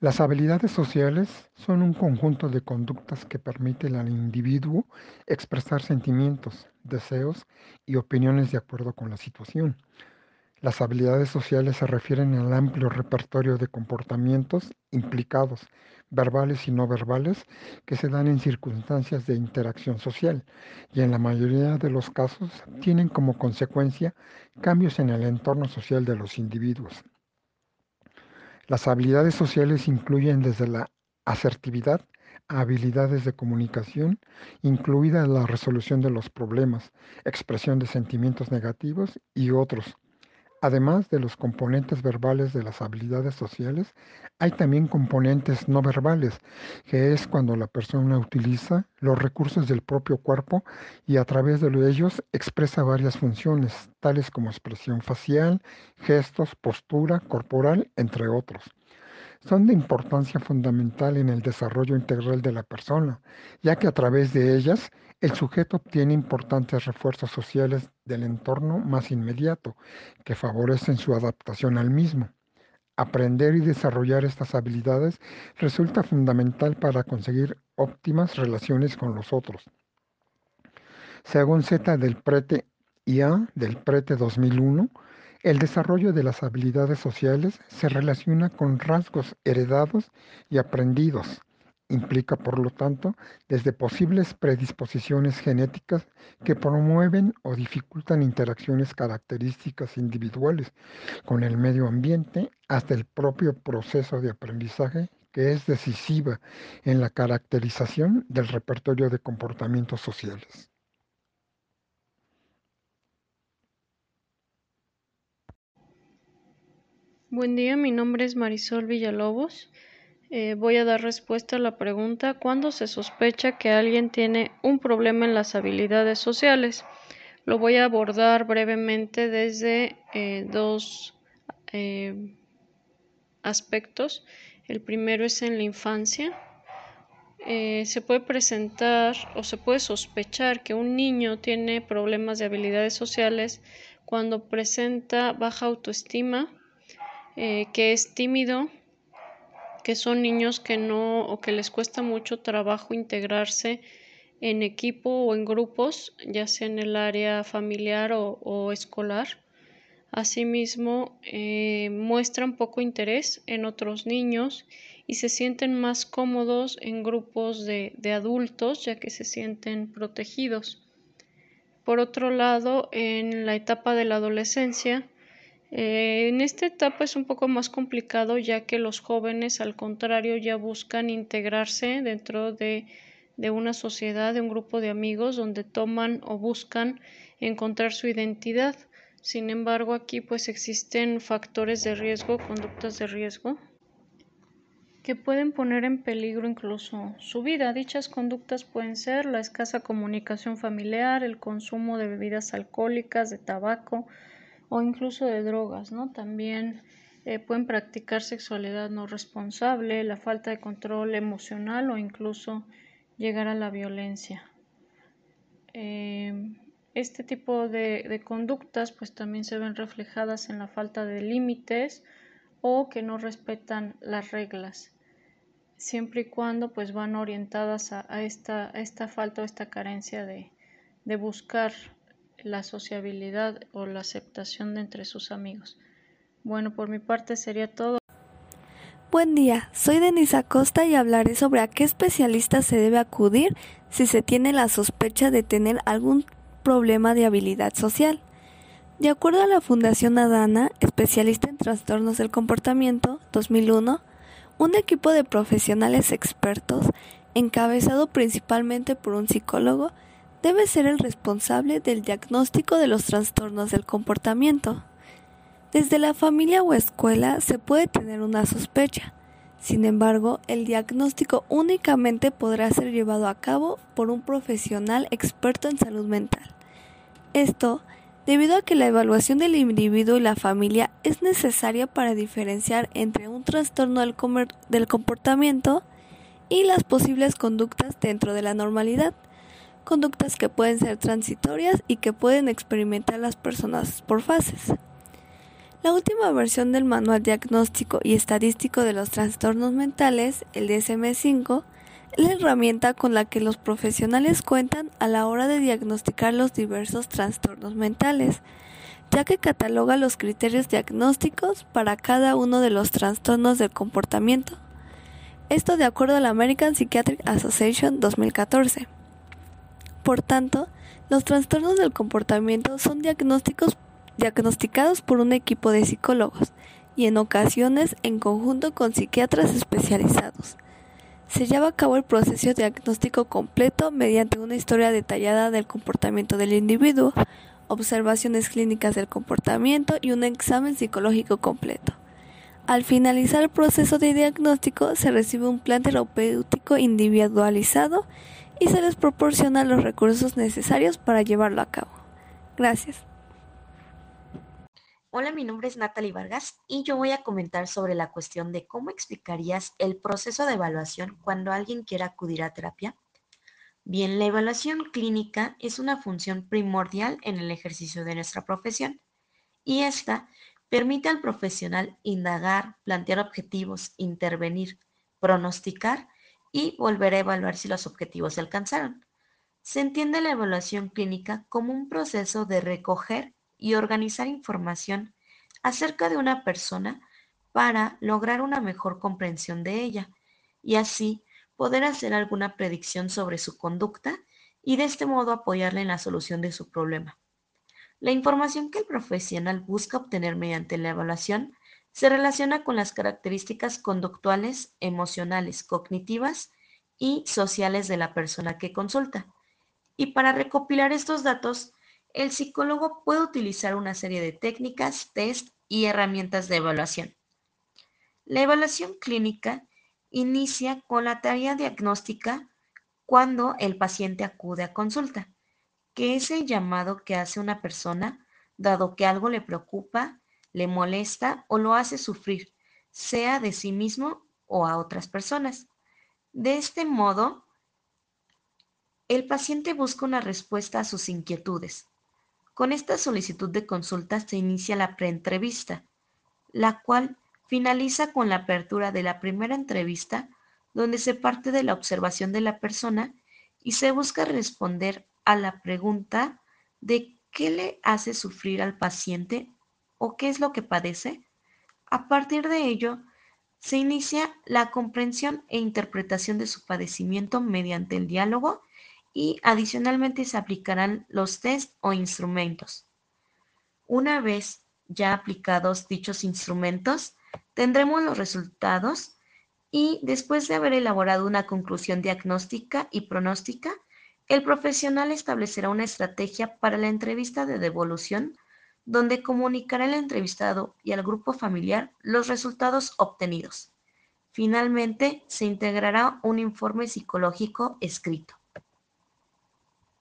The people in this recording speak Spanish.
Las habilidades sociales son un conjunto de conductas que permiten al individuo expresar sentimientos, deseos y opiniones de acuerdo con la situación. Las habilidades sociales se refieren al amplio repertorio de comportamientos implicados, verbales y no verbales, que se dan en circunstancias de interacción social y en la mayoría de los casos tienen como consecuencia cambios en el entorno social de los individuos. Las habilidades sociales incluyen desde la asertividad habilidades de comunicación, incluida la resolución de los problemas, expresión de sentimientos negativos y otros Además de los componentes verbales de las habilidades sociales, hay también componentes no verbales, que es cuando la persona utiliza los recursos del propio cuerpo y a través de ellos expresa varias funciones, tales como expresión facial, gestos, postura corporal, entre otros. Son de importancia fundamental en el desarrollo integral de la persona, ya que a través de ellas el sujeto obtiene importantes refuerzos sociales del entorno más inmediato, que favorecen su adaptación al mismo. Aprender y desarrollar estas habilidades resulta fundamental para conseguir óptimas relaciones con los otros. Según Z del Prete IA del Prete 2001, el desarrollo de las habilidades sociales se relaciona con rasgos heredados y aprendidos. Implica, por lo tanto, desde posibles predisposiciones genéticas que promueven o dificultan interacciones características individuales con el medio ambiente hasta el propio proceso de aprendizaje que es decisiva en la caracterización del repertorio de comportamientos sociales. Buen día, mi nombre es Marisol Villalobos. Eh, voy a dar respuesta a la pregunta ¿cuándo se sospecha que alguien tiene un problema en las habilidades sociales? Lo voy a abordar brevemente desde eh, dos eh, aspectos. El primero es en la infancia. se puede presentar o se puede sospechar que un niño tiene problemas de habilidades sociales cuando presenta baja autoestima, que es tímido, que son niños que no o que les cuesta mucho trabajo integrarse en equipo o en grupos, ya sea en el área familiar o, escolar. Asimismo, eh, muestran poco interés en otros niños y se sienten más cómodos en grupos de adultos, ya que se sienten protegidos. Por otro lado, en la etapa de la adolescencia, eh, en esta etapa es un poco más complicado ya que los jóvenes al contrario ya buscan integrarse dentro de, de una sociedad, de un grupo de amigos donde toman o buscan encontrar su identidad. Sin embargo, aquí pues existen factores de riesgo, conductas de riesgo que pueden poner en peligro incluso su vida. Dichas conductas pueden ser la escasa comunicación familiar, el consumo de bebidas alcohólicas, de tabaco, o incluso de drogas, ¿no? También eh, pueden practicar sexualidad no responsable, la falta de control emocional o incluso llegar a la violencia. Eh, este tipo de, conductas pues también se ven reflejadas en la falta de límites o que no respetan las reglas siempre y cuando pues van orientadas a, esta, falta o esta carencia de buscar la sociabilidad o la aceptación de entre sus amigos. Bueno, por mi parte sería todo. Buen día, soy Denise Acosta y hablaré sobre a qué especialista se debe acudir si se tiene la sospecha de tener algún problema de habilidad social. De acuerdo a la Fundación Adana, especialista en trastornos del comportamiento 2001, un equipo de profesionales expertos, encabezado principalmente por un psicólogo, debe ser el responsable del diagnóstico de los trastornos del comportamiento. Desde la familia o escuela se puede tener una sospecha. Sin embargo, el diagnóstico únicamente podrá ser llevado a cabo por un profesional experto en salud mental. Esto debido a que la evaluación del individuo y la familia es necesaria para diferenciar entre un trastorno del, comportamiento y las posibles conductas dentro de la normalidad conductas que pueden ser transitorias y que pueden experimentar las personas por fases. La última versión del Manual Diagnóstico y Estadístico de los Trastornos Mentales, el DSM-5, es la herramienta con la que los profesionales cuentan a la hora de diagnosticar los diversos trastornos mentales, ya que cataloga los criterios diagnósticos para cada uno de los trastornos del comportamiento. Esto de acuerdo a la American Psychiatric Association 2014. Por tanto, los trastornos del comportamiento son diagnósticos diagnosticados por un equipo de psicólogos y en ocasiones en conjunto con psiquiatras especializados. Se lleva a cabo el proceso diagnóstico completo mediante una historia detallada del comportamiento del individuo, observaciones clínicas del comportamiento y un examen psicológico completo. Al finalizar el proceso de diagnóstico se recibe un plan terapéutico individualizado y se les proporciona los recursos necesarios para llevarlo a cabo. Gracias. Hola, mi nombre es Natalie Vargas y yo voy a comentar sobre la cuestión de cómo explicarías el proceso de evaluación cuando alguien quiera acudir a terapia. Bien, la evaluación clínica es una función primordial en el ejercicio de nuestra profesión y esta permite al profesional indagar, plantear objetivos, intervenir, pronosticar y volver a evaluar si los objetivos se alcanzaron. Se entiende la evaluación clínica como un proceso de recoger y organizar información acerca de una persona para lograr una mejor comprensión de ella y así poder hacer alguna predicción sobre su conducta y de este modo apoyarle en la solución de su problema. La información que el profesional busca obtener mediante la evaluación se relaciona con las características conductuales, emocionales, cognitivas y sociales de la persona que consulta. Y para recopilar estos datos, el psicólogo puede utilizar una serie de técnicas, test y herramientas de evaluación. La evaluación clínica inicia con la tarea diagnóstica cuando el paciente acude a consulta que es el llamado que hace una persona dado que algo le preocupa, le molesta o lo hace sufrir, sea de sí mismo o a otras personas. De este modo, el paciente busca una respuesta a sus inquietudes. Con esta solicitud de consulta se inicia la preentrevista, la cual finaliza con la apertura de la primera entrevista, donde se parte de la observación de la persona y se busca responder a la pregunta de qué le hace sufrir al paciente o qué es lo que padece, a partir de ello se inicia la comprensión e interpretación de su padecimiento mediante el diálogo y adicionalmente se aplicarán los test o instrumentos. Una vez ya aplicados dichos instrumentos, tendremos los resultados y después de haber elaborado una conclusión diagnóstica y pronóstica, el profesional establecerá una estrategia para la entrevista de devolución donde comunicará al entrevistado y al grupo familiar los resultados obtenidos. Finalmente, se integrará un informe psicológico escrito.